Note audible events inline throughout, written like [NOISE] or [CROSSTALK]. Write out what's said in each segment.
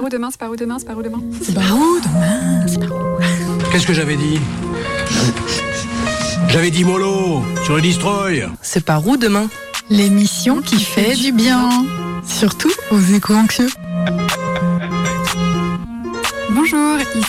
par où demain C'est par où demain C'est par où demain C'est par où demain C'est par où Qu'est-ce que j'avais dit J'avais dit mollo sur le destroy. C'est par où demain L'émission qui fait du bien. Surtout aux éco-anxieux.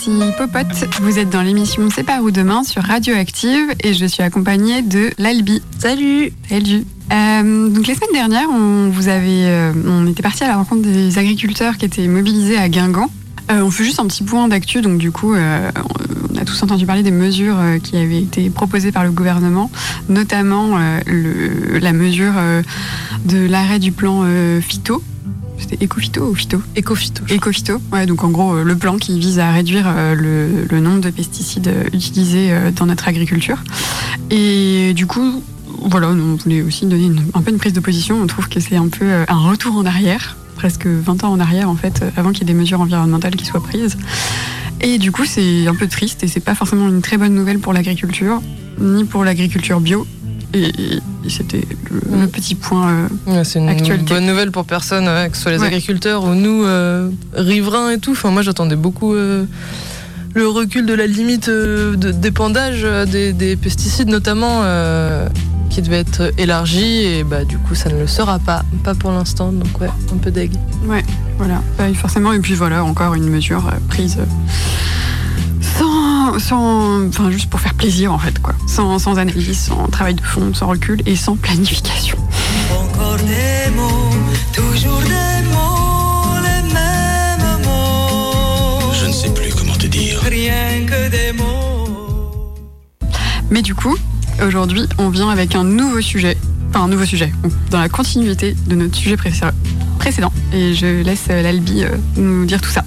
Bonjour, ici Popote. Vous êtes dans l'émission C'est par où demain sur Radioactive et je suis accompagnée de l'Albi. Salut Salut euh, donc la semaine dernière, on vous avait, euh, on était parti à la rencontre des agriculteurs qui étaient mobilisés à Guingamp. Euh, on fait juste un petit point d'actu, donc du coup, on a tous entendu parler des mesures qui avaient été proposées par le gouvernement, notamment le- la mesure de l'arrêt du plan phyto. C'était éco-phyto ou phyto Écophyto. Éco-phyto, ouais, donc en gros euh, le plan qui vise à réduire euh, le, le nombre de pesticides euh, utilisés dans notre agriculture. Et du coup, voilà, on voulait aussi donner une- un peu une prise de position. On trouve que c'est un peu un retour en arrière, presque 20 ans en arrière en fait, avant qu'il y ait des mesures environnementales qui soient prises. Et du coup, c'est un peu triste et c'est pas forcément une très bonne nouvelle pour l'agriculture, ni pour l'agriculture bio. Et, c'était le, le Mm. petit point. euh, Ouais, c'est une Actualité. bonne nouvelle pour personne, ouais, que ce soit les Ouais. agriculteurs ou nous, euh, riverains et tout. Enfin, moi, j'attendais beaucoup euh, le recul de la limite de d'épandage des, des pesticides, notamment, euh, qui devait être élargi. Et bah, du coup, ça ne le sera pas. Pas pour l'instant. Donc, ouais, un peu deg. Ouais, voilà, Bah, forcément. Et puis voilà, encore une mesure euh, prise euh, sans, sans, enfin juste pour faire plaisir en fait, quoi. Sans, sans analyse, sans travail de fond, sans recul et sans planification. Encore des mots, toujours des mots, les mêmes mots. Je ne sais plus comment te dire. Rien que des mots. Mais du coup, aujourd'hui, on vient avec un nouveau sujet, enfin un nouveau sujet, dans la continuité de notre sujet précé- précédent. Et je laisse euh, l'Albi euh, nous dire tout ça.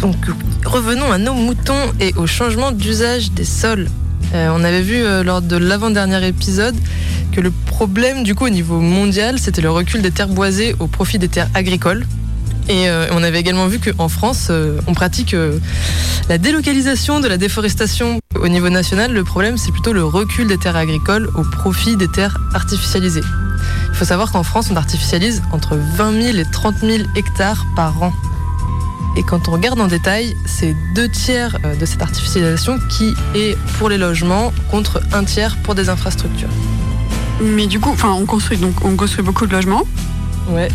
Donc revenons à nos moutons et au changement d'usage des sols. Euh, on avait vu euh, lors de l'avant-dernier épisode que le problème du coup au niveau mondial c'était le recul des terres boisées au profit des terres agricoles. Et euh, on avait également vu qu'en France, on pratique la délocalisation de la déforestation au niveau national. Le problème, c'est plutôt le recul des terres agricoles au profit des terres artificialisées. Il faut savoir qu'en France, on artificialise entre 20 000 et 30 000 hectares par an. Et quand on regarde en détail, c'est deux tiers euh, de cette artificialisation qui est pour les logements contre un tiers pour des infrastructures. Mais du coup, enfin, on construit donc on construit beaucoup de logements. Ouais.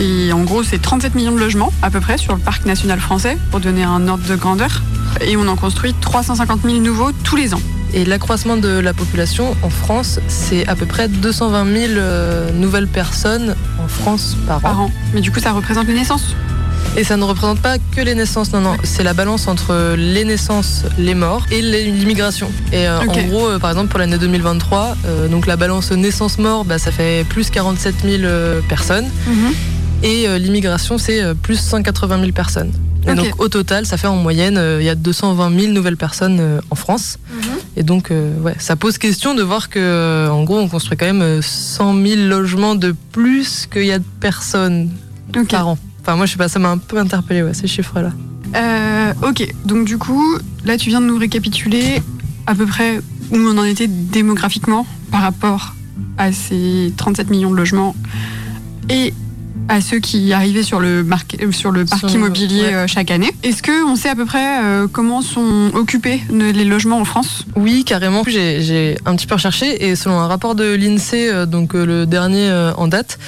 Et en gros, c'est 37 millions de logements à peu près sur le parc national français, pour donner un ordre de grandeur. Et on en construit 350 000 nouveaux tous les ans. Et l'accroissement de la population en France, c'est à peu près 220 000 euh, nouvelles personnes en France par an. par an. Mais du coup, ça représente les naissances. Et ça ne représente pas que les naissances, non, non. C'est la balance entre les naissances, les morts et l'immigration. Et euh, en gros, euh, par exemple, pour l'année 2023, euh, donc la balance naissance-mort, bah, ça fait plus 47 000 euh, personnes. Et l'immigration, c'est plus 180 000 personnes. Et donc au total, ça fait en moyenne, il y a 220 000 nouvelles personnes en France. Et donc, euh, ouais, ça pose question de voir que, euh, en gros, on construit quand même euh, 100 000 logements de plus qu'il y a de personnes par an. Enfin, moi, je sais pas, ça m'a un peu interpellé, ces chiffres-là. Euh, ok, donc du coup, là tu viens de nous récapituler à peu près où on en était démographiquement par rapport à ces 37 millions de logements et à ceux qui arrivaient sur le, marque- euh, sur le parc Sur immobilier ouais. euh, chaque année. Est-ce qu'on sait à peu près euh, comment sont occupés ne- les logements en France? Oui, carrément. J'ai un petit peu recherché et selon un rapport de l'INSEE, donc le dernier en date,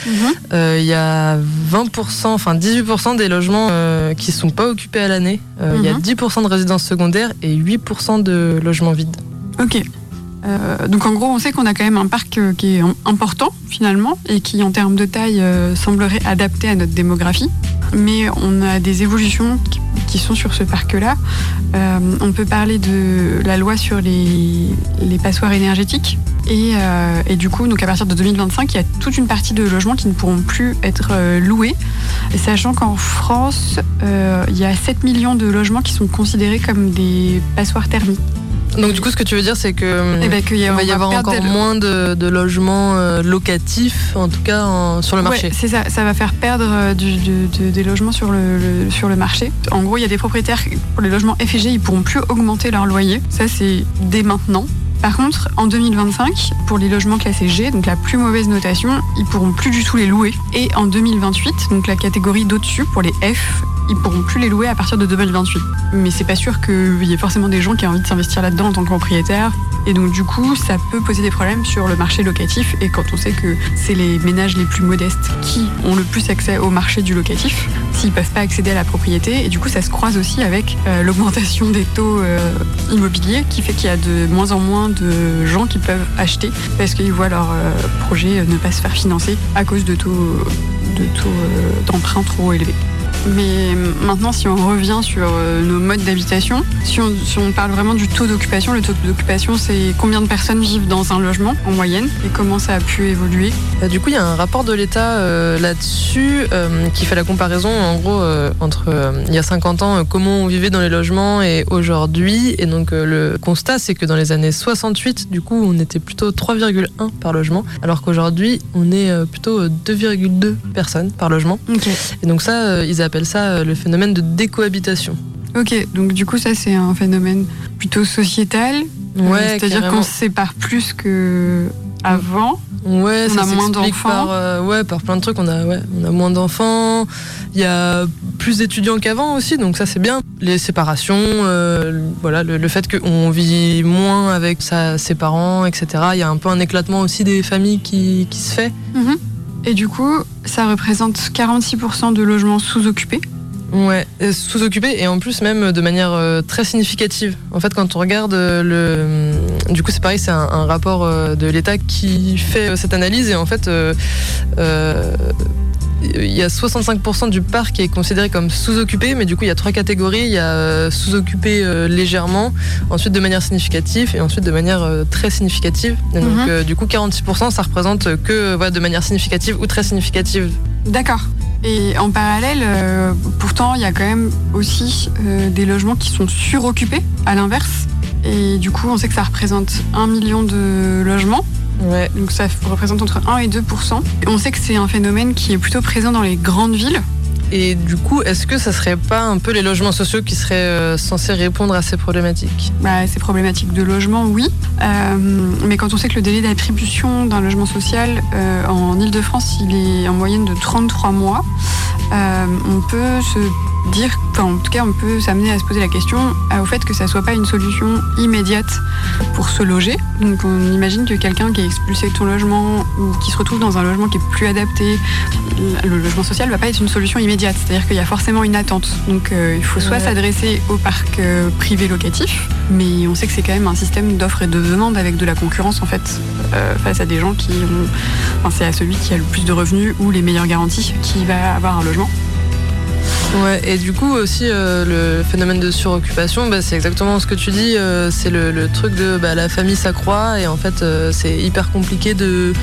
euh, il y a 20%, enfin 18% des logements euh, qui sont pas occupés à l'année. Il y a Mhm. 10% de résidences secondaires et 8% de logements vides. Ok. Euh, donc en gros, on sait qu'on a quand même un parc euh, qui est im- important finalement et qui en termes de taille euh, semblerait adapté à notre démographie. Mais on a des évolutions qui, sont sur ce parc-là. On peut parler de la loi sur les, passoires énergétiques. Et, du coup, donc à partir de 2025, il y a toute une partie de logements qui ne pourront plus être loués. Sachant qu'en France, il y a 7 millions de logements qui sont considérés comme des passoires thermiques. Donc du coup, ce que tu veux dire, c'est que Eh ben, y il va y va avoir encore moins de, de logements euh, locatifs, en tout cas en- sur le marché. Ouais, c'est ça, ça va faire perdre euh, du- du- de- des logements sur le, le- sur le marché. En gros, il y a des propriétaires, pour les logements F et G, ils pourront plus augmenter leur loyer. Ça, c'est dès maintenant. Par contre, en 2025, pour les logements classés G, donc la plus mauvaise notation, ils pourront plus du tout les louer. Et en 2028, donc la catégorie d'au-dessus, pour les F ils pourront plus les louer à partir de 2028. Mais c'est pas sûr qu'il y ait forcément des gens qui aient envie de s'investir là-dedans en tant que propriétaire. Et donc du coup, ça peut poser des problèmes sur le marché locatif. Et quand on sait que c'est les ménages les plus modestes qui ont le plus accès au marché du locatif, s'ils peuvent pas accéder à la propriété. Et du coup, ça se croise aussi avec euh, l'augmentation des taux euh, immobiliers qui fait qu'il y a de moins en moins de gens qui peuvent acheter parce qu'ils voient leur euh, projet ne pas se faire financer à cause de taux de taux d'emprunt trop élevés. Mais maintenant, si on revient sur euh, nos modes d'habitation, si on, si on parle vraiment du taux d'occupation, le taux d'occupation, c'est combien de personnes vivent dans un logement en moyenne et comment ça a pu évoluer? Bah, du coup, il y a un rapport de l'État euh, là-dessus euh, qui fait la comparaison en gros euh, entre il y a 50 ans, comment on vivait dans les logements et aujourd'hui. Et donc le constat, c'est que dans les années 68, du coup, on était plutôt 3,1 par logement, alors qu'aujourd'hui, on est plutôt euh, 2,2 personnes par logement. Et donc ça, ils appellent ça euh, le phénomène de décohabitation. Ok, donc du coup, ça, c'est un phénomène plutôt sociétal. Euh, C'est-à-dire carrément. qu'on se sépare plus que avant. Ouais, On ça a moins d'enfants. par, euh, ouais, par plein de trucs. On a, ouais, on a moins d'enfants. Il y a plus d'étudiants qu'avant aussi, donc ça c'est bien. Les séparations, euh, voilà, le, le fait qu'on vit moins avec sa, ses parents, etc. Il y a un peu un éclatement aussi des familles qui, qui se fait. Mhm. Et du coup, ça représente 46% de logements sous-occupés. Ouais, euh, sous-occupé et en plus même de manière euh, très significative. En fait, quand on regarde euh, le, du coup c'est pareil, c'est un, rapport de l'État qui fait cette analyse et en fait, il y a 65% du parc qui est considéré comme sous-occupé, mais du coup il y a trois catégories. Il y a euh, sous-occupé euh, légèrement, ensuite de manière significative et ensuite de manière euh, très significative. Et donc Mhm. du coup 46% ça représente que voilà, de manière significative ou très significative. D'accord. Et en parallèle, pourtant, il y a quand même aussi des logements qui sont suroccupés, à l'inverse. Et du coup, on sait que ça représente 1 million de logements. Ouais. Donc ça représente entre 1 et 2 Et On sait que c'est un phénomène qui est plutôt présent dans les grandes villes. Et du coup, est-ce que ça serait pas un peu les logements sociaux qui seraient euh, censés répondre à ces problématiques? Bah, ces problématiques de logement, oui. Euh, mais quand on sait que le délai d'attribution d'un logement social euh, en Ile-de-France, il est en moyenne de 33 mois, euh, on peut se dire, enfin en tout cas on peut s'amener à se poser la question euh, au fait que ça soit pas une solution immédiate pour se loger. Donc on imagine que quelqu'un qui est expulsé de son logement ou qui se retrouve dans un logement qui est plus adapté, le logement social va pas être une solution immédiate. C'est-à-dire qu'il y a forcément une attente. Donc euh, il faut soit Ouais. s'adresser au parc euh, privé locatif, mais on sait que c'est quand même un système d'offre et de demande avec de la concurrence en fait euh, face à des gens qui ont, enfin, c'est à celui qui a le plus de revenus ou les meilleures garanties qui va avoir un logement. Ouais, et du coup aussi euh, le phénomène de suroccupation, bah, c'est exactement ce que tu dis, euh, c'est le, truc de bah, la famille s'accroît et en fait euh, c'est hyper compliqué de,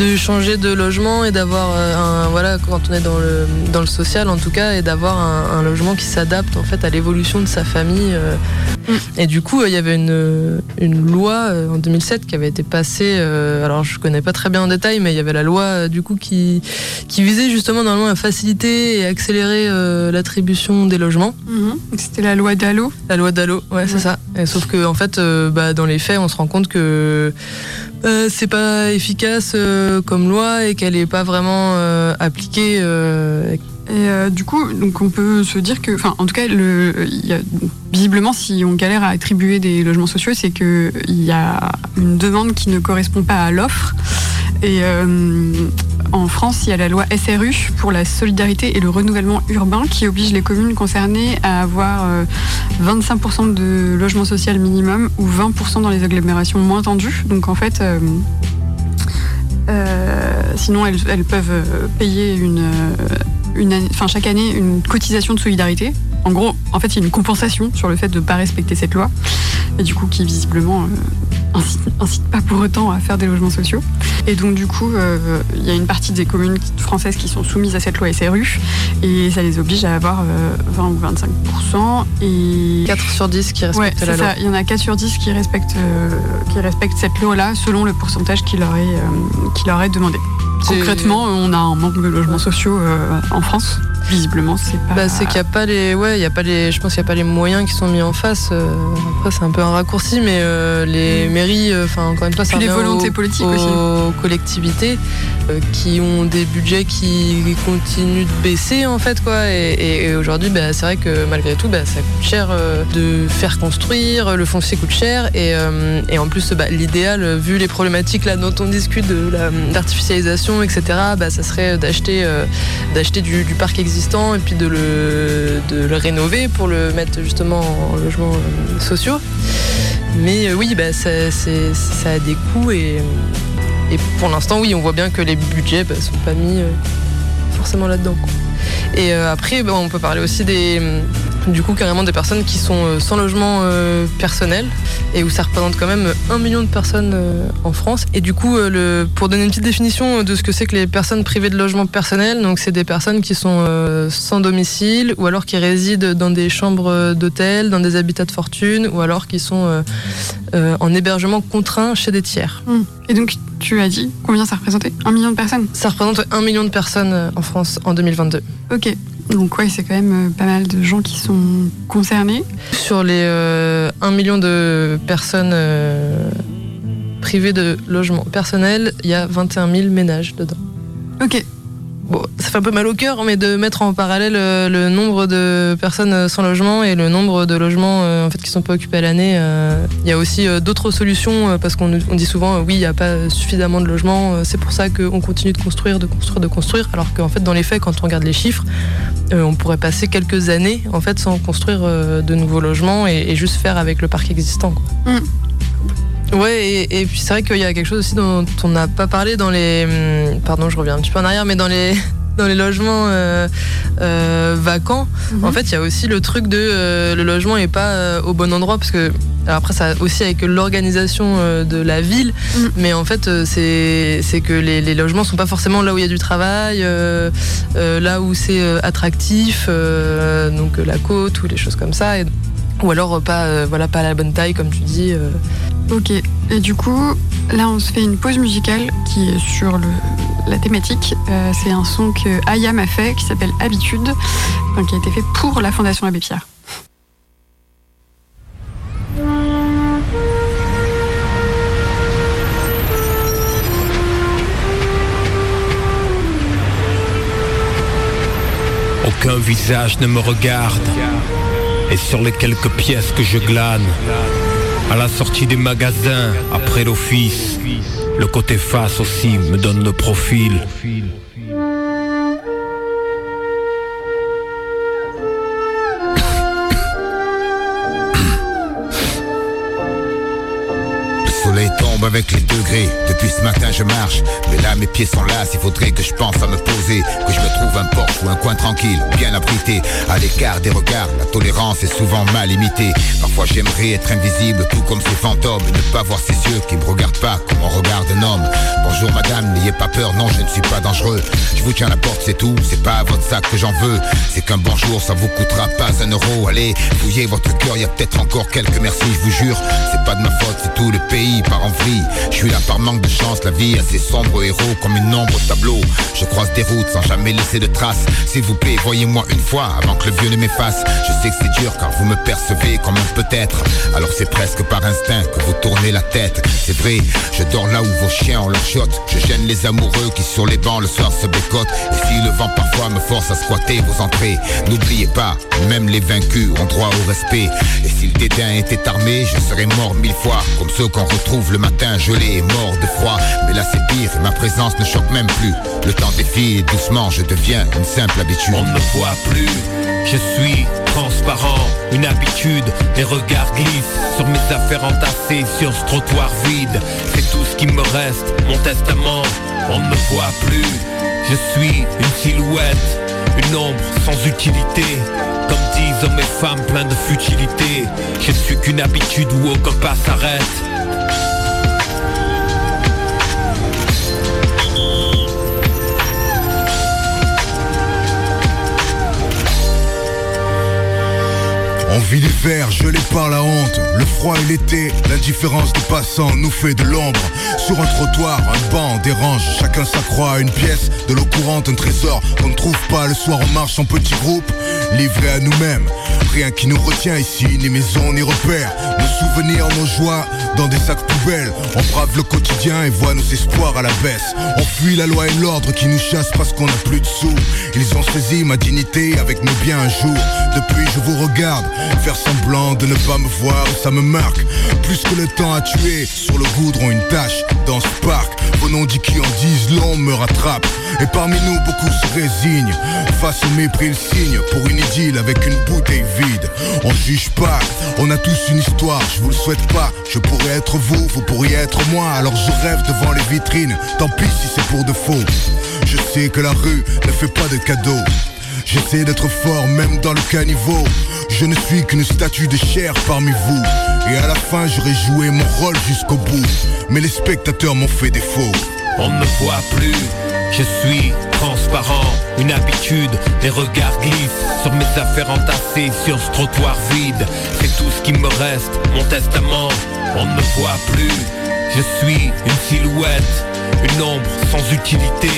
de changer de logement et d'avoir euh, un voilà quand on est dans le, dans le social en tout cas et d'avoir un, un logement qui s'adapte en fait à l'évolution de sa famille. euh. Mm. Et du coup euh, il y avait une, une loi en 2007 qui avait été passée, alors je connais pas très bien en détail, mais il y avait la loi du coup qui, qui visait justement normalement à faciliter et accélérer l'attribution des logements. C'était la loi Dallot. La loi Dallot, ouais, c'est ça. Et sauf que en fait, bah, dans les faits, on se rend compte que euh, c'est pas efficace euh, comme loi et qu'elle est pas vraiment euh, appliquée. Et du coup, donc on peut se dire que, enfin, en tout cas, y a- visiblement, si on galère à attribuer des logements sociaux, c'est que il y a une demande qui ne correspond pas à l'offre. Et en France, il y a la loi SRU pour la solidarité et le renouvellement urbain qui oblige les communes concernées à avoir euh, 25% de logement social minimum ou 20% dans les agglomérations moins tendues. Donc en fait, euh, euh, sinon elles, peuvent euh, payer une, euh, chaque année une cotisation de solidarité. En gros, en fait, il y a une compensation sur le fait de ne pas respecter cette loi, et du coup, qui visiblement euh, incite, incite pas pour autant à faire des logements sociaux. Et donc, du coup, euh, il y a une partie des communes françaises qui sont soumises à cette loi SRU, et ça les oblige à avoir euh, 20 ou 25%. Et 4 sur 10 qui respectent la loi. Il y en a 4 sur 10 qui respectent, euh, qui respectent cette loi-là selon le pourcentage qui leur est, euh, qui leur est demandé. Concrètement, on a un manque de logements sociaux euh, en France. Visiblement, c'est pas. Bah, c'est qu'il n'y a pas les, ouais, il y a pas les, je pense qu'il n'y a pas les moyens qui sont mis en face. euh, après, c'est un peu un raccourci, mais euh, les mairies, euh, enfin encore une fois, Puis les volontés aux- politiques aux aussi. collectivités euh, qui ont des budgets qui continuent de baisser en fait quoi. Et, et- et aujourd'hui, bah, c'est vrai que malgré tout, bah, ça coûte cher euh, de faire construire, le foncier coûte cher, et, et en plus, bah, l'idéal, vu les problématiques là dont on discute de la- l'artificialisation, etc., bah, ça serait d'acheter d'acheter du, du parc existant et puis de le, rénover pour le mettre justement en logements euh, sociaux. Mais euh, oui, bah, ça, a des coûts et, pour l'instant, oui, on voit bien que les budgets ne sont pas mis euh, forcément là-dedans. Et après, bah, on peut parler aussi des, du coup, carrément des personnes qui sont euh, sans logement euh, personnel et où ça représente quand même un million de personnes euh, en France. Et du coup, le, pour donner une petite définition de ce que c'est que les personnes privées de logement personnel, donc c'est des personnes qui sont sans domicile ou alors qui résident dans des chambres d'hôtel, dans des habitats de fortune ou alors qui sont en hébergement contraint chez des tiers. Hmm. Et donc, tu as dit combien ça représentait? Un million de personnes? Ça représente un million de personnes en France en 2022. Ok. Donc, ouais, c'est quand même euh, pas mal de gens qui sont concernés. Sur les euh, 1 million de personnes euh, privées de logement personnel, il y a 21 000 ménages dedans. Ok. Bon, ça fait un peu mal au cœur, mais de mettre en parallèle euh, le nombre de personnes euh, sans logement et le nombre de logements euh, en fait, qui sont pas occupés à l'année. Il y a aussi d'autres solutions, parce qu'on dit souvent, oui, il n'y a pas suffisamment de logements, c'est pour ça qu'on continue de construire, de construire, de construire, alors qu'en fait, dans les faits, quand on regarde les chiffres, on pourrait passer quelques années en fait, sans construire de nouveaux logements et, juste faire avec le parc existant. quoi. Ouais, et, et puis c'est vrai qu'il y a quelque chose aussi dont on n'a pas parlé dans les. hum, Pardon, je reviens un petit peu en arrière, mais dans les, [LAUGHS] dans les logements euh, euh, vacants, Mhm. en fait, il y a aussi le truc de euh, le logement n'est pas au bon endroit, parce que. Alors après, ça aussi avec l'organisation de la ville, Mhm. mais en fait, c'est c'est que les, les logements sont pas forcément là où il y a du travail, là où c'est attractif, donc la côte ou les choses comme ça. et- ou alors euh, pas, euh, voilà, pas à la bonne taille, comme tu dis. euh, Ok. Et du coup, là, on se fait une pause musicale qui est sur le, la thématique. Euh, c'est un son que Ayam a fait qui s'appelle Habitude, enfin, qui a été fait pour la Fondation Abbé Pierre. Aucun visage ne me regarde. Et sur les quelques pièces que je glane, à la sortie des magasins, après l'office, le côté face aussi me donne le profil. Avec les degrés. Depuis ce matin, je marche. Mais là, mes pieds sont là. Il faudrait que je pense à me poser. Que je me trouve un porche ou un coin tranquille, bien abrité. À l'écart des regards, la tolérance est souvent mal imitée. Parfois, j'aimerais être invisible, tout comme ces fantômes. Et ne pas voir ces yeux qui me regardent pas comme on regarde un homme. Bonjour, madame, n'ayez pas peur. Non, je ne suis pas dangereux. Je vous tiens la porte, c'est tout. C'est pas à votre sac que j'en veux. C'est qu'un bonjour, ça vous coûtera pas un euro. Allez, fouillez votre cœur. Y a peut-être encore quelques merci, je vous jure. C'est pas de ma faute, c'est tout le pays part en vrille. Je suis là par manque de chance, la vie a ses sombres héros comme une ombre au tableau. Je croise des routes sans jamais laisser de traces. S'il vous plaît, voyez-moi une fois avant que le vieux ne m'efface. Je sais que c'est dur car vous me percevez comme un peut-être. Alors c'est presque par instinct que vous tournez la tête. C'est vrai, je dors là où vos chiens ont leur chiotte. Je gêne les amoureux qui sur les bancs le soir se bécotent. Et si le vent parfois me force à squatter vos entrées, n'oubliez pas, même les vaincus ont droit au respect. Et si le dédain était armé, je serais mort mille fois. Comme ceux qu'on retrouve le matin gelés et morts de froid. Mais là c'est pire ma présence ne choque même plus. Le temps défile doucement je deviens une simple habitude. On ne me voit plus, je suis transparent, une habitude, les regards glissent sur mes affaires entassées sur ce trottoir vide. C'est tout ce qui me reste, mon testament. On ne me voit plus, je suis une silhouette, une ombre sans utilité. Comme disent hommes et femmes pleins de futilité, je suis qu'une habitude où aucun pas s'arrête. On vit l'hiver, gelé par la honte, le froid et l'été, l'indifférence des passants nous fait de l'ombre. Sur un trottoir, un banc dérange, chacun s'accroît à une pièce, de l'eau courante, un trésor. Qu'on ne trouve pas le soir, on marche en petit groupe, livrés à nous-mêmes. Rien qui nous retient ici, ni maison, ni repères. Nos souvenirs, nos joies, dans des sacs poubelles. On brave le quotidien et voit nos espoirs à la baisse. On fuit la loi et l'ordre qui nous chassent parce qu'on n'a plus de sous. Ils ont saisi ma dignité avec mes biens un jour. Depuis, je vous regarde, faire semblant de ne pas me voir, ça me marque. Plus que le temps à tuer, sur le goudron une tâche dans ce parc. Vos noms dit qui en disent long me rattrape. Et parmi nous, beaucoup se résignent. Face au mépris, le signe pour une avec une bouteille vide. On juge pas, on a tous une histoire, je vous le souhaite pas. Je pourrais être vous, vous pourriez être moi. Alors je rêve devant les vitrines, tant pis si c'est pour de faux. Je sais que la rue ne fait pas de cadeaux. J'essaie d'être fort même dans le caniveau. Je ne suis qu'une statue de chair parmi vous. Et à la fin, j'aurais joué mon rôle jusqu'au bout. Mais les spectateurs m'ont fait défaut. On ne me voit plus, je suis transparent, une habitude, les regards glissent sur mes affaires entassées sur ce trottoir vide. C'est tout ce qui me reste, mon testament. On ne me voit plus, je suis une silhouette, une ombre sans utilité.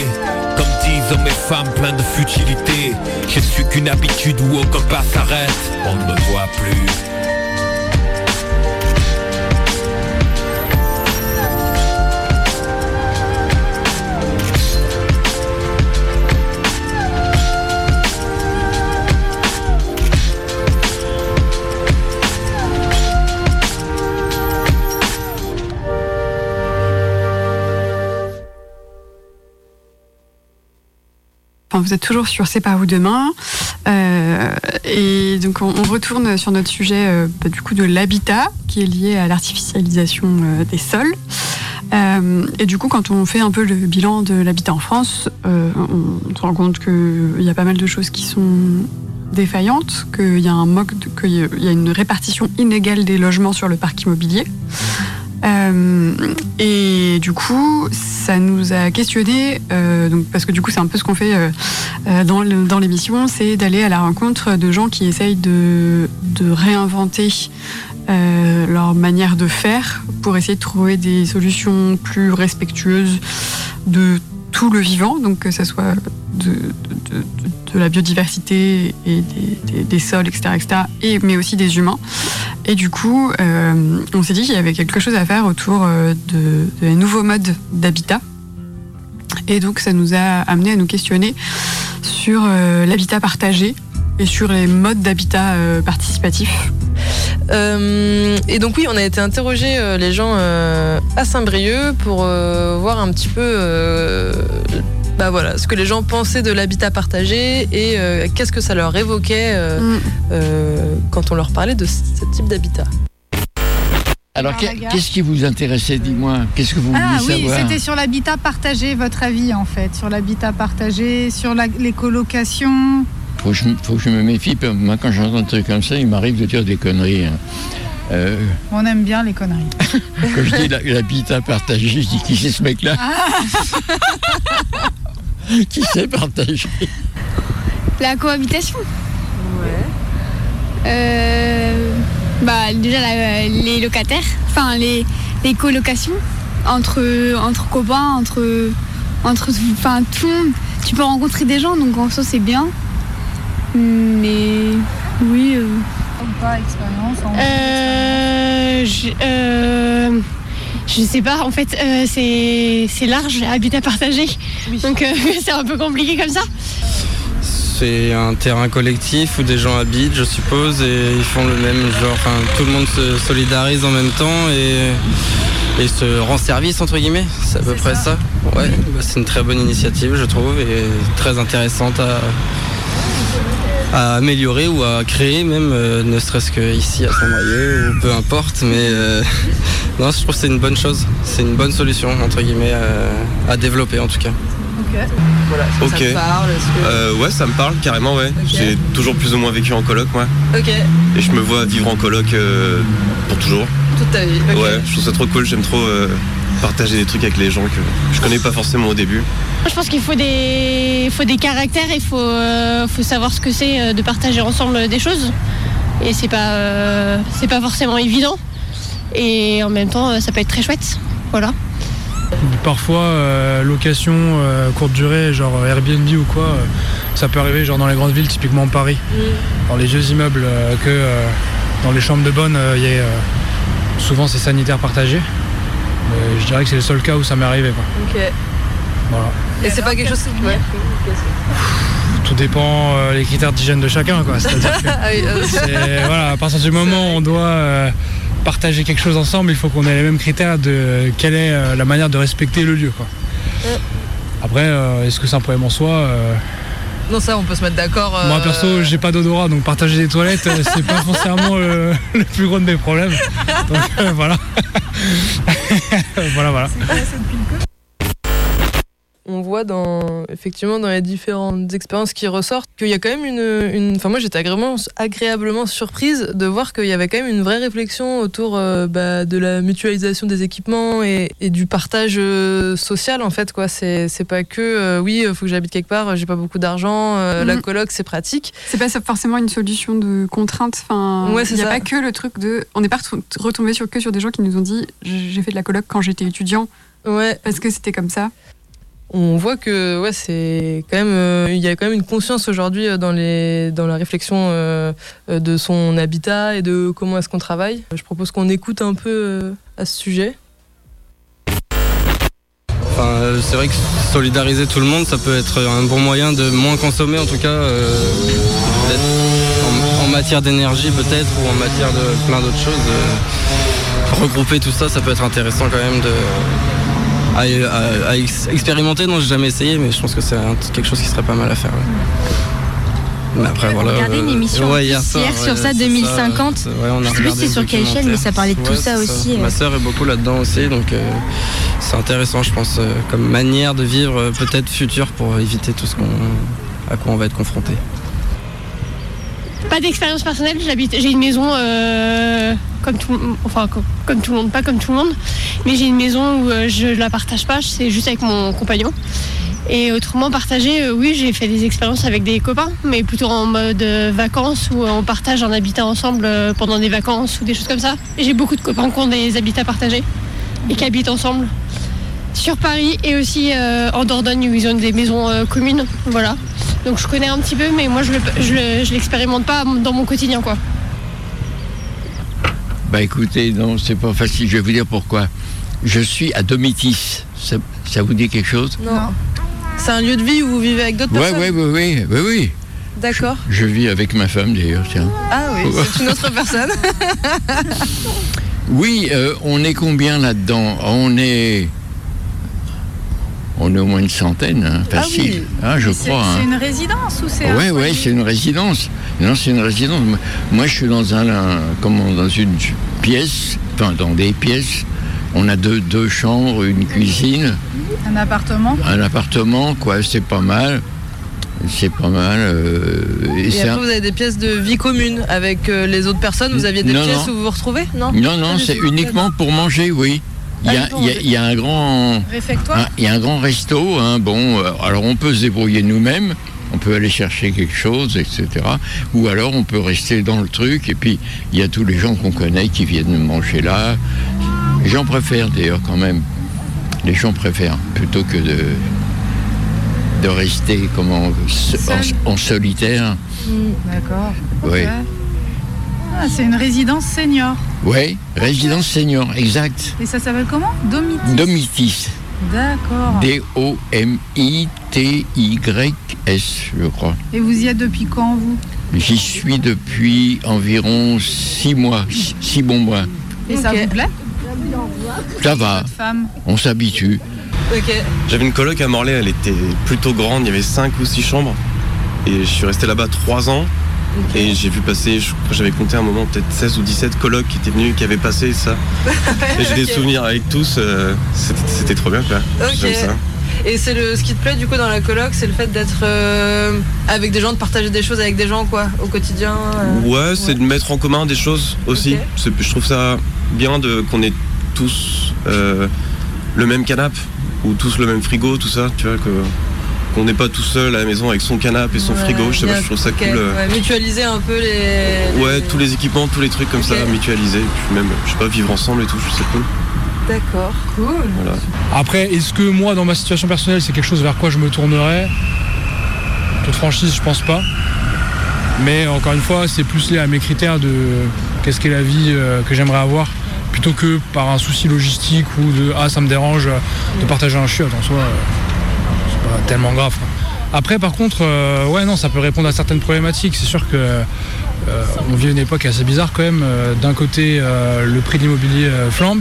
Comme disent hommes et femmes plein de futilité. Je suis qu'une habitude où aucun pas s'arrête. On ne me voit plus. Enfin, vous êtes toujours sur C'est pas où demain. Euh, et donc, on, retourne sur notre sujet euh, bah, du coup de l'habitat qui est lié à l'artificialisation euh, des sols. Et du coup, quand on fait un peu le bilan de l'habitat en France, on, se rend compte qu'il y a pas mal de choses qui sont défaillantes, qu'il y a un manque, de- qu'il y a une répartition inégale des logements sur le parc immobilier. Euh, et du coup, ça nous a questionné, euh, donc, parce que du coup, c'est un peu ce qu'on fait euh, dans l'émission, c'est d'aller à la rencontre de gens qui essayent de, réinventer leur manière de faire pour essayer de trouver des solutions plus respectueuses de tout le vivant, donc que ce soit de- de la biodiversité et des, sols, etc., etc., et, mais aussi des humains. Et du coup, euh, on s'est dit qu'il y avait quelque chose à faire autour euh, de, nouveaux modes d'habitat. Et donc, ça nous a amené à nous questionner sur euh, l'habitat partagé et sur les modes d'habitat euh, participatif. Et donc oui, on a été interroger euh, les gens à Saint-Brieuc pour voir un petit peu bah voilà, ce que les gens pensaient de l'habitat partagé et euh, qu'est-ce que ça leur évoquait euh, Mm. euh, quand on leur parlait de ce type d'habitat. Alors, gare. qu'est-ce qui vous intéressait, dis-moi Qu'est-ce que vous Ah vouliez oui, savoir? c'était sur l'habitat partagé, votre avis en fait, sur l'habitat partagé, sur la- les colocations. faut que, je, faut que je me méfie. parce que Moi, quand j'entends un truc comme ça, il m'arrive de dire des conneries. hein. Euh, On aime bien les conneries. [LAUGHS] quand je dis l'habitat partagé, je dis qui c'est ce mec-là? [LAUGHS] [LAUGHS] Qui sait partager La cohabitation Euh, bah, déjà la- les locataires, enfin les, les colocations entre, entre copains, entre, entre enfin, tout le monde. Tu peux rencontrer des gens, donc en soi c'est bien. Mais oui. euh, Pas expérience. en- Euh, je, sais pas, en fait, euh, c'est c'est large, habitat partagé. Donc euh, [LAUGHS] c'est un peu compliqué comme ça. C'est un terrain collectif où des gens habitent, je suppose, et ils font le même genre. Enfin, tout le monde se solidarise en même temps et, et se rend service, entre guillemets. C'est à peu près ça. Ouais, bah, c'est une très bonne initiative, je trouve, et très intéressante à, à améliorer ou à créer, même, euh, ne serait-ce qu'ici à Saint-Brieuc ou peu importe. Mais euh, non, je trouve que c'est une bonne chose. C'est une bonne solution, entre guillemets, euh, à développer en tout cas. Voilà, Ok. ça te parle que- Euh, ouais, ça me parle carrément, ouais. J'ai toujours plus ou moins vécu en coloc, moi. Ok, Et je me vois vivre en coloc euh, pour toujours. toute ta vie. Ouais, je trouve ça trop cool. J'aime trop euh, partager des trucs avec les gens que je connais pas forcément au début. Je pense qu'il faut des, faut des caractères, il faut, euh, faut savoir ce que c'est euh, de partager ensemble des choses. Et c'est pas, euh, c'est pas forcément évident. Et en même temps, ça peut être très chouette. Voilà. Parfois, euh, location euh, courte durée, genre Airbnb ou quoi, euh, ça peut arriver genre dans les grandes villes, typiquement Paris. Dans les vieux immeubles, euh, que euh, dans les chambres de bonne, euh, il y a, euh, souvent c'est sanitaire partagé. Mais je dirais que c'est le seul cas où ça m'est arrivé. Quoi. Ok. Voilà. Et c'est pas quelque chose qui. Ouais. Tout dépend euh, les critères d'hygiène de chacun. Quoi. C'est-à-dire que [LAUGHS] Ah euh, c'est- voilà, à partir du moment où on doit euh, partager quelque chose ensemble, il faut qu'on ait les mêmes critères de quelle est euh, la manière de respecter le lieu. Quoi. Après, euh, est-ce que c'est un problème en soi euh, Non, ça, on peut se mettre d'accord. euh, Moi perso, j'ai pas d'odorat, donc partager des toilettes, c'est pas [LAUGHS] foncièrement le, le plus gros de mes problèmes. Donc euh, voilà. [LAUGHS] voilà, voilà. On voit dans effectivement dans les différentes expériences qui ressortent qu'il y a quand même une, une... enfin moi j'étais agréablement, agréablement surprise de voir qu'il y avait quand même une vraie réflexion autour euh, bah, de la mutualisation des équipements et, et du partage euh, social en fait quoi c'est pas que euh, oui il faut que j'habite quelque part j'ai pas beaucoup d'argent euh, la Mhm. coloc c'est pratique C'est pas forcément une solution de contrainte. Enfin, Ouais, il n'y a ça. pas que le truc de. On n'est pas retombé sur que sur des gens qui nous ont dit j'ai fait de la coloc quand j'étais étudiant. Ouais. Parce que c'était comme ça. On voit que ouais c'est quand euh, il y a quand même une conscience aujourd'hui euh, dans la réflexion euh, de son habitat et de comment est-ce qu'on travaille. Je propose qu'on écoute un peu à ce sujet. C'est vrai que solidariser tout le monde, ça peut être un bon moyen de moins consommer, en tout cas, en, en matière d'énergie peut-être, ou en matière de plein d'autres choses. regrouper tout ça, ça peut être intéressant quand même de à, à- à ex- expérimenter. Non, j'ai jamais essayé, mais je pense que c'est quelque chose qui serait pas mal à faire. ouais. Mais après, voilà. regardé une euh, émission ouais, hier, soir, hier sur ouais, ça, c'est 2050. Ouais, on a Je sais plus c'est sur quelle chaîne, mais ça parlait de tout Ouais, ça aussi, Ma euh. sœur est beaucoup là-dedans aussi, donc euh, c'est intéressant, je pense, euh, comme manière de vivre euh, peut-être future pour éviter tout ce qu'on à quoi on va être confronté. Pas d'expérience personnelle, j'habite, j'ai une maison euh, comme tout, enfin comme, tout le monde, pas comme tout le monde, mais j'ai une maison où euh, je la partage pas, c'est juste avec mon compagnon. Et autrement partagé, euh, oui, j'ai fait des expériences avec des copains, mais plutôt en mode euh, vacances où on partage un habitat ensemble pendant des vacances ou des choses comme ça. J'ai beaucoup de copains qui ont des habitats partagés et qui habitent ensemble sur Paris et aussi en Dordogne où ils ont des maisons communes. Voilà. Donc je connais un petit peu, mais moi je le- je le- je l'expérimente pas dans mon quotidien quoi. Bah écoutez, non, c'est pas facile. Je vais vous dire pourquoi. Je suis à Domitis. Ça, ça vous dit quelque chose? Non. C'est un lieu de vie où vous vivez avec d'autres Ouais, personnes? ouais, oui, oui, oui, oui. D'accord. Je vis avec ma femme d'ailleurs, tiens. Ah oui, [LAUGHS] c'est une autre personne. Oui, euh, on est combien là-dedans? On est. On est au moins une centaine, hein, facile. hein, je C'est crois. c'est hein. une résidence ou c'est un ouais, foyer c'est une résidence. Non, c'est une résidence. Moi- Moi, je suis dans un, un- comment, dans une pièce, enfin dans des pièces. On a deux, deux chambres, une cuisine, Un appartement un appartement, quoi. C'est pas mal. C'est pas mal. euh, et Et c'est un- après, vous avez des pièces de vie commune avec euh, les autres personnes. Vous aviez des Non, pièces non. où vous vous retrouvez? Non? Non, non, c'est uniquement pour manger, oui. Il y a, il y a- il y a un grand. Un- Il y a un grand resto, hein, bon, euh, alors on peut se débrouiller nous-mêmes, on peut aller chercher quelque chose, etc. Ou alors on peut rester dans le truc, et puis il y a tous les gens qu'on connaît qui viennent manger là. Les gens préfèrent d'ailleurs quand même. Les gens préfèrent, plutôt que de, de rester comment, en, en solitaire. D'accord. Oui. Ah, c'est une résidence senior. Oui, résidence senior, exact. Et ça s'appelle comment? Domitis. Domitis. D'accord. D-O-M-I-T-Y-S, je crois. Et vous y êtes depuis quand, vous? J'y suis depuis environ six mois, six, six bons mois. Et ça vous plaît? Ça va, on s'habitue. J'avais une coloc à Morlaix, elle était plutôt grande, il y avait 5 ou 6 chambres. Et je suis resté là-bas 3 ans. Et j'ai vu passer, je crois que j'avais compté un moment, peut-être 16 ou 17 colocs qui étaient venus, qui avaient passé ça. [LAUGHS] Et j'ai des souvenirs avec tous, euh, c'était trop bien quoi. J'aime ça. Et c'est le ce qui te plaît du coup dans la coloc, c'est le fait d'être euh, avec des gens, de partager des choses avec des gens quoi, au quotidien. euh. Ouais, c'est de mettre en commun des choses aussi. Je trouve ça bien de qu'on ait tous le même canapé ou tous le même frigo, tout ça, tu vois que qu'on n'est pas tout seul à la maison avec son canapé et son frigo. Je sais pas, je trouve ça cool. euh. ouais, mutualiser un peu les. Ouais, tous les équipements, tous les trucs comme ça, mutualisés. Et puis même, je sais pas, vivre ensemble et tout, je trouve ça cool. D'accord, cool. Voilà. Après, est-ce que moi, dans ma situation personnelle, c'est quelque chose vers quoi je me tournerais? Toute franchise, je pense pas. Mais encore une fois, c'est plus lié à mes critères de qu'est-ce qu'est la vie euh, que j'aimerais avoir, plutôt que par un souci logistique ou de ah ça me dérange euh, de partager un chiotte en soi. Tellement grave. Après, par contre, euh, ouais, non, ça peut répondre à certaines problématiques. C'est sûr que euh, on vit une époque assez bizarre quand même. Euh, D'un côté, le prix de l'immobilier flambe.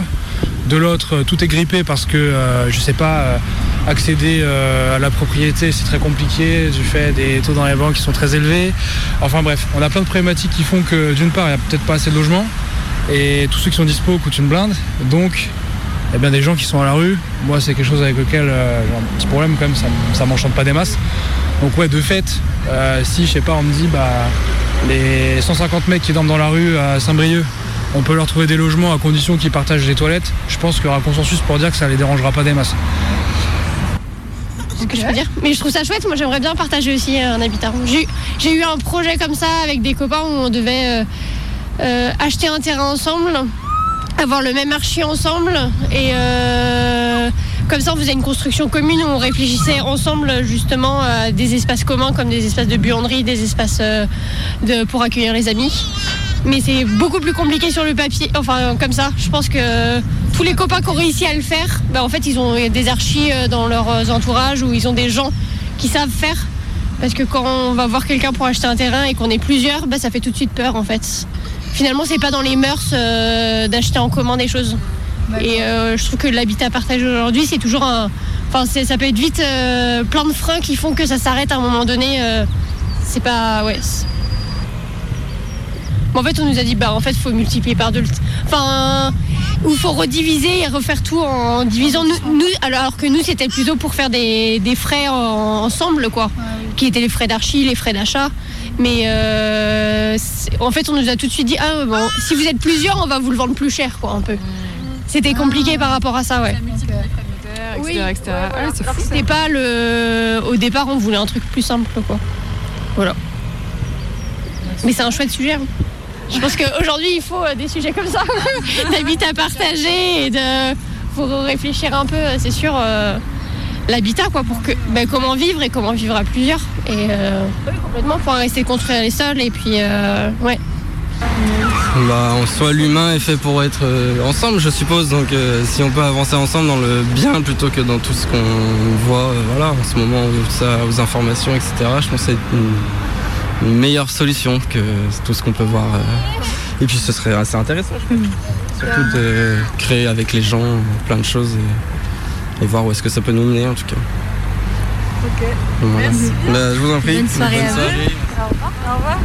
De l'autre, tout est grippé parce que, je sais pas, accéder à la propriété, c'est très compliqué du fait des taux dans les banques qui sont très élevés. Enfin bref, on a plein de problématiques qui font que, d'une part, il n'y a peut-être pas assez de logements et tous ceux qui sont dispo coûtent une blinde. Donc, eh bien, des gens qui sont à la rue, moi, c'est quelque chose avec lequel j'ai un petit problème quand même, ça, ça m'enchante pas des masses. Donc, ouais, de fait, euh, si, je sais pas, on me dit, bah, les 150 mecs qui dorment dans la rue à Saint-Brieuc, on peut leur trouver des logements à condition qu'ils partagent les toilettes. Je pense qu'il y aura consensus pour dire que ça les dérangera pas des masses. ce que je peux dire. Mais je trouve ça chouette, moi j'aimerais bien partager aussi un habitat. J'ai eu- J'ai eu un projet comme ça avec des copains où on devait euh, euh, acheter un terrain ensemble, avoir le même archi ensemble et euh, comme ça on faisait une construction commune où on réfléchissait ensemble justement à des espaces communs comme des espaces de buanderie, des espaces euh, pour accueillir les amis. Mais c'est beaucoup plus compliqué sur le papier, enfin comme ça. Je pense que tous les copains qui ont réussi à le faire, bah, en fait ils ont des archis euh, dans leurs entourages ou ils ont des gens qui savent faire. Parce que quand on va voir quelqu'un pour acheter un terrain et qu'on est plusieurs, bah, ça fait tout de suite peur en fait. Finalement c'est pas dans les mœurs euh, d'acheter en commun des choses. Et euh, je trouve que l'habitat partagé aujourd'hui c'est toujours un... Enfin ça peut être vite euh, plein de freins qui font que ça s'arrête à un moment donné. c'est pas... Ouais. en fait, on nous a dit, bah, en fait, faut multiplier par deux. Enfin, ou faut rediviser et refaire tout en divisant. Nous, nous- alors que nous, c'était plutôt pour faire des, des frais en- ensemble, quoi. Qui étaient les frais d'archi, les frais d'achat. Mais euh, en fait, on nous a tout de suite dit, ah, bon, si vous êtes plusieurs, on va vous le vendre plus cher, quoi, un peu. C'était compliqué par rapport à ça, ouais. etc., etc. Ah, fou, pas le. Au départ, on voulait un truc plus simple, quoi. Voilà. Mais c'est un chouette sujet. hein. Je pense qu'aujourd'hui, il faut euh, des sujets comme ça, [LAUGHS] d'habitat partagé et de. Faut réfléchir un peu, c'est sûr, euh, l'habitat, quoi, pour que. ben, comment vivre et comment vivre à plusieurs. Et euh, complètement pour rester construire les sols et puis. euh, ouais. Bah, en soi, l'humain est fait pour être euh, ensemble, je suppose. Donc, si on peut avancer ensemble dans le bien plutôt que dans tout ce qu'on voit, voilà, en ce moment, ça, aux informations, etc. Je pense que c'est une, une meilleure solution que tout ce qu'on peut voir. Et puis, ce serait assez intéressant, je trouve. Surtout de créer avec les gens plein de choses et, et voir où est-ce que ça peut nous mener, en tout cas. Ok. Voilà. Merci. Bah, je vous en prie. Bonne soirée Bonne à vous. soirée. Au revoir.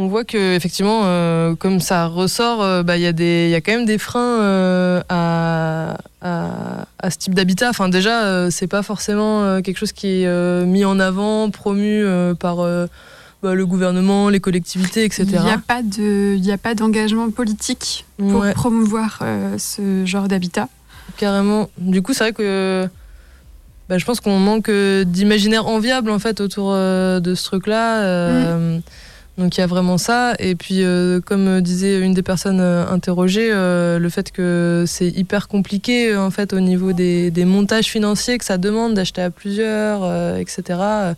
On voit que effectivement, euh, comme ça ressort, euh, bah, il y, a des- il y a quand même des freins euh, à, à, à ce type d'habitat. Enfin, déjà, euh, c'est pas forcément euh, quelque chose qui est euh, mis en avant, promu euh, par euh, bah, le gouvernement, les collectivités, etc. Il n'y a pas de, il y a pas d'engagement politique pour Ouais. promouvoir euh, ce genre d'habitat. Carrément. Du coup, c'est vrai que bah, je pense qu'on manque euh, d'imaginaire enviable en fait autour euh, de ce truc-là. Euh, Donc il y a vraiment ça. Et puis, euh, comme disait une des personnes euh, interrogées, euh, le fait que c'est hyper compliqué en fait au niveau des, des montages financiers que ça demande d'acheter à plusieurs, etc.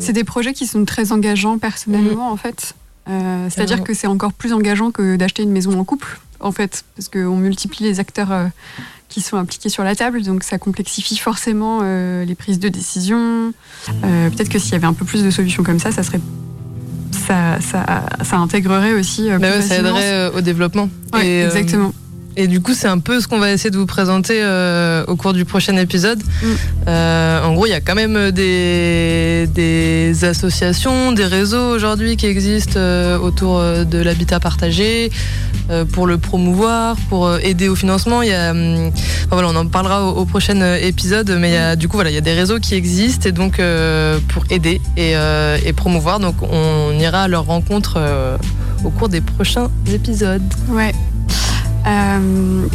C'est des projets qui sont très engageants personnellement en fait. Euh, C'est-à-dire que c'est encore plus engageant que d'acheter une maison en couple en fait, parce qu'on multiplie les acteurs euh, qui sont impliqués sur la table, donc ça complexifie forcément euh, les prises de décision. Euh, Peut-être que s'il y avait un peu plus de solutions comme ça, ça serait ça, ça, ça intégrerait aussi. euh, Bah ouais, ça aiderait euh, au développement. Ouais, Et, euh, exactement. Et du coup, c'est un peu ce qu'on va essayer de vous présenter euh, au cours du prochain épisode. Mm. Euh, en gros, il y a quand même des, des associations, des réseaux aujourd'hui qui existent euh, autour euh, de l'habitat partagé euh, pour le promouvoir, pour euh, aider au financement. Il y a, enfin, voilà, on en parlera au, au prochain euh, épisode, mais il y a, du coup, voilà, il y a des réseaux qui existent et donc euh, pour aider et, euh, et promouvoir. Donc, on ira à leur rencontre euh, au cours des prochains épisodes. Ouais. Euh,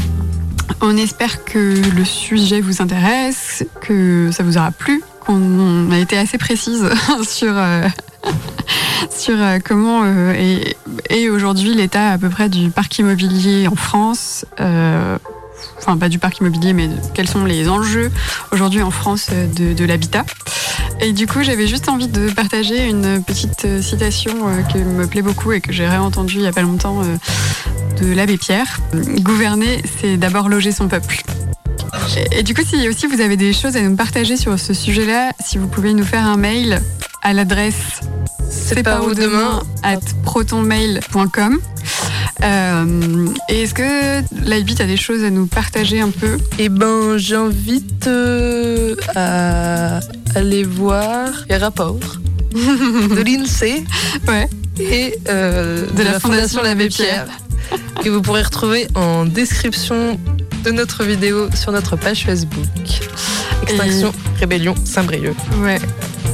On espère que le sujet vous intéresse, que ça vous aura plu, qu'on a été assez précise [LAUGHS] sur, euh, [LAUGHS] euh, comment est aujourd'hui l'état à peu près du parc immobilier en France. Enfin, pas du parc immobilier, mais de- quels sont les enjeux aujourd'hui en France de, de l'habitat. Et du coup, j'avais juste envie de partager une petite citation euh, qui me plaît beaucoup et que j'ai réentendue il n'y a pas longtemps euh, de l'abbé Pierre. Gouverner, c'est d'abord loger son peuple. Et, et du coup, si aussi vous avez des choses à nous partager sur ce sujet-là, si vous pouvez nous faire un mail à l'adresse c'est où demain at protonmail.com. Euh, et est-ce que Lightbeat a des choses à nous partager un peu? Eh ben, j'invite euh, à aller voir les rapports de [LAUGHS] l'INSEE et euh, de, la, Fondation l'Abbé Pierre que vous pourrez retrouver en description de notre vidéo sur notre page Facebook. Extinction, Rébellion, Saint-Brieuc. Ouais.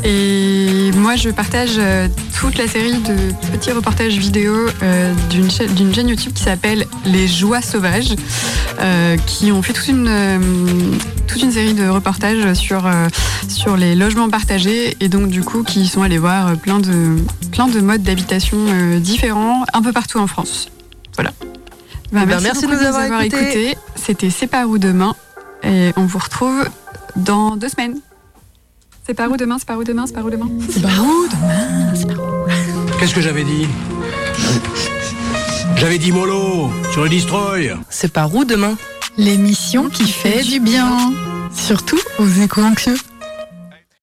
Et moi, je partage euh, toute la série de petits reportages vidéo euh, d'une cha- d'une chaîne YouTube qui s'appelle Les Joies Sauvages, euh, qui ont fait toute une, toute une série de reportages sur, sur les logements partagés et donc du coup qui sont allés voir plein de, plein de modes d'habitation différents un peu partout en France. Voilà. Bah, Eh ben, merci beaucoup de nous avoir écoutés. C'était C'est par où demain et on vous retrouve dans deux semaines. C'est par où demain C'est par où demain C'est par où demain C'est par où demain Qu'est-ce que j'avais dit J'avais dit mollo sur le destroy. C'est par où demain L'émission qui fait du bien. Surtout aux éco-anxieux.